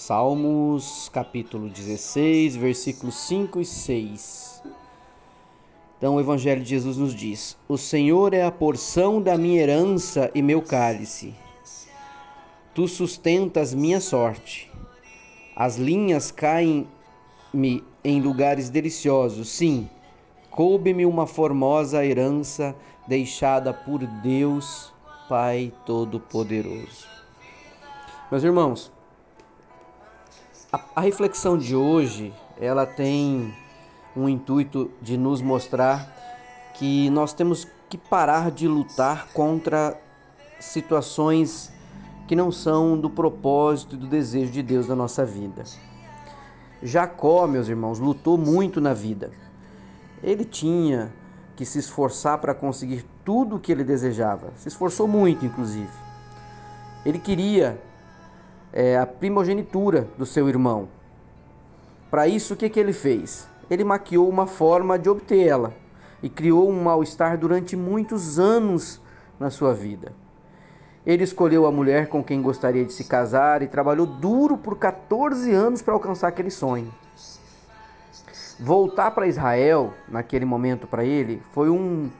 Salmos capítulo 16, versículos 5 e 6. Então o Evangelho de Jesus nos diz: O Senhor é a porção da minha herança e meu cálice. Tu sustentas minha sorte. As linhas caem-me em lugares deliciosos. Sim, coube-me uma formosa herança deixada por Deus, Pai Todo-Poderoso. Meus irmãos, a, a reflexão de hoje, ela tem um intuito de nos mostrar que nós temos que parar de lutar contra situações que não são do propósito e do desejo de Deus na nossa vida. Jacó, meus irmãos, lutou muito na vida. Ele tinha que se esforçar para conseguir tudo o que ele desejava. Se esforçou muito, inclusive. Ele queria é, a primogenitura do seu irmão. Para isso, o que, que ele fez? Ele maquiou uma forma de obtê-la e criou um mal-estar durante muitos anos na sua vida. Ele escolheu a mulher com quem gostaria de se casar e trabalhou duro por 14 anos para alcançar aquele sonho. Voltar para Israel, naquele momento para ele, foi um,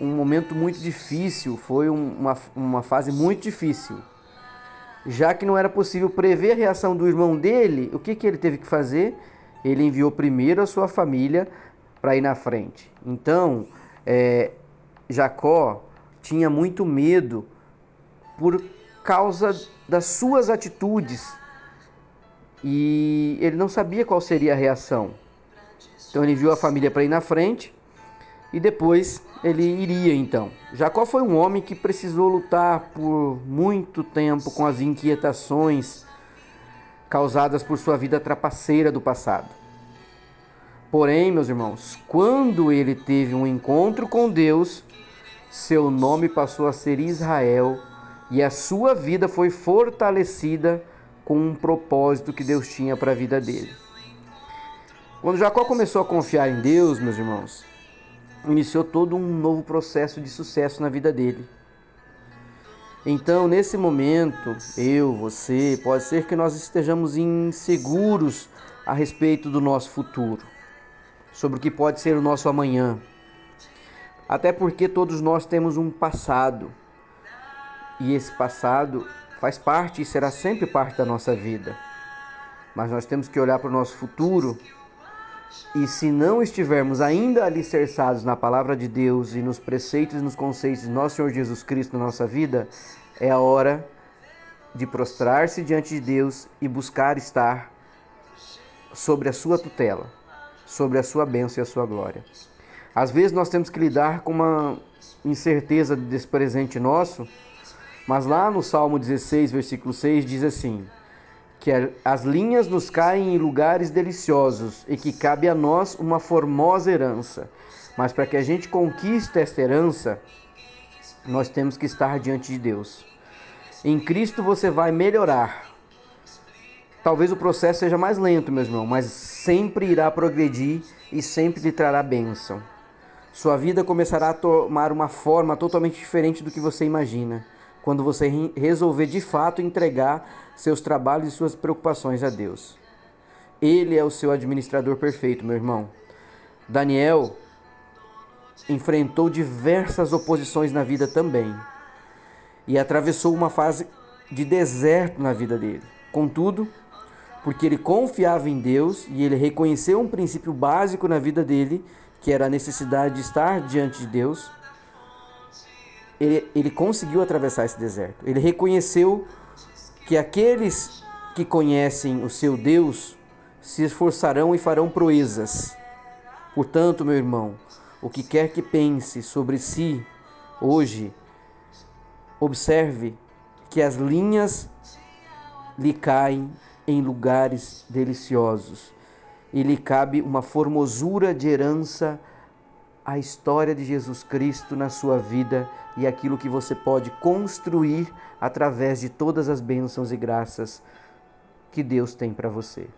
um momento muito difícil, foi uma, uma fase muito difícil já que não era possível prever a reação do irmão dele, o que, que ele teve que fazer? Ele enviou primeiro a sua família para ir na frente. Então, é, Jacó tinha muito medo por causa das suas atitudes e ele não sabia qual seria a reação. Então, ele enviou a família para ir na frente e depois ele iria então. Jacó foi um homem que precisou lutar por muito tempo com as inquietações causadas por sua vida trapaceira do passado. Porém, meus irmãos, quando ele teve um encontro com Deus, seu nome passou a ser Israel e a sua vida foi fortalecida com um propósito que Deus tinha para a vida dele. Quando Jacó começou a confiar em Deus, meus irmãos, iniciou todo um novo processo de sucesso na vida dele. Então, nesse momento, eu, você, pode ser que nós estejamos inseguros a respeito do nosso futuro, sobre o que pode ser o nosso amanhã. Até porque todos nós temos um passado, e esse passado faz parte e será sempre parte da nossa vida. Mas nós temos que olhar para o nosso futuro e se não estivermos ainda alicerçados na palavra de Deus e nos preceitos e nos conceitos de nosso Senhor Jesus Cristo na nossa vida, é a hora de prostrar-se diante de Deus e buscar estar sobre a sua tutela, sobre a sua bênção e a sua glória. Às vezes nós temos que lidar com uma incerteza desse presente nosso, mas lá no Salmo 16, versículo 6 diz assim: que as linhas nos caem em lugares deliciosos e que cabe a nós uma formosa herança. Mas para que a gente conquiste esta herança, nós temos que estar diante de Deus. Em Cristo você vai melhorar. Talvez o processo seja mais lento, meu irmão, mas sempre irá progredir e sempre lhe trará bênção. Sua vida começará a tomar uma forma totalmente diferente do que você imagina quando você resolver de fato entregar seus trabalhos e suas preocupações a Deus. Ele é o seu administrador perfeito, meu irmão. Daniel enfrentou diversas oposições na vida também e atravessou uma fase de deserto na vida dele. Contudo, porque ele confiava em Deus e ele reconheceu um princípio básico na vida dele, que era a necessidade de estar diante de Deus, ele, ele conseguiu atravessar esse deserto. Ele reconheceu que aqueles que conhecem o seu Deus se esforçarão e farão proezas. Portanto, meu irmão, o que quer que pense sobre si hoje, observe que as linhas lhe caem em lugares deliciosos e lhe cabe uma formosura de herança à história de Jesus Cristo na sua vida e aquilo que você pode construir através de todas as bênçãos e graças que Deus tem para você.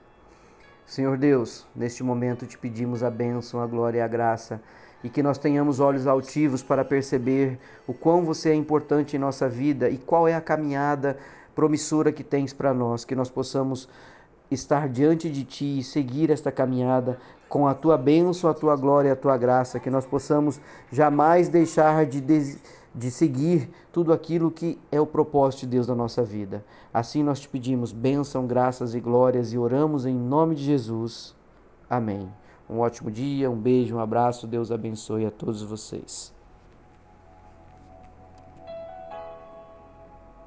Senhor Deus, neste momento te pedimos a bênção, a glória e a graça e que nós tenhamos olhos altivos para perceber o quão você é importante em nossa vida e qual é a caminhada promissora que tens para nós, que nós possamos estar diante de Ti e seguir esta caminhada com a Tua bênção, a Tua glória a Tua graça, que nós possamos jamais deixar de, de, de seguir tudo aquilo que é o propósito de Deus na nossa vida. Assim nós te pedimos bênção, graças e glórias e oramos em nome de Jesus. Amém. Um ótimo dia, um beijo, um abraço, Deus abençoe a todos vocês.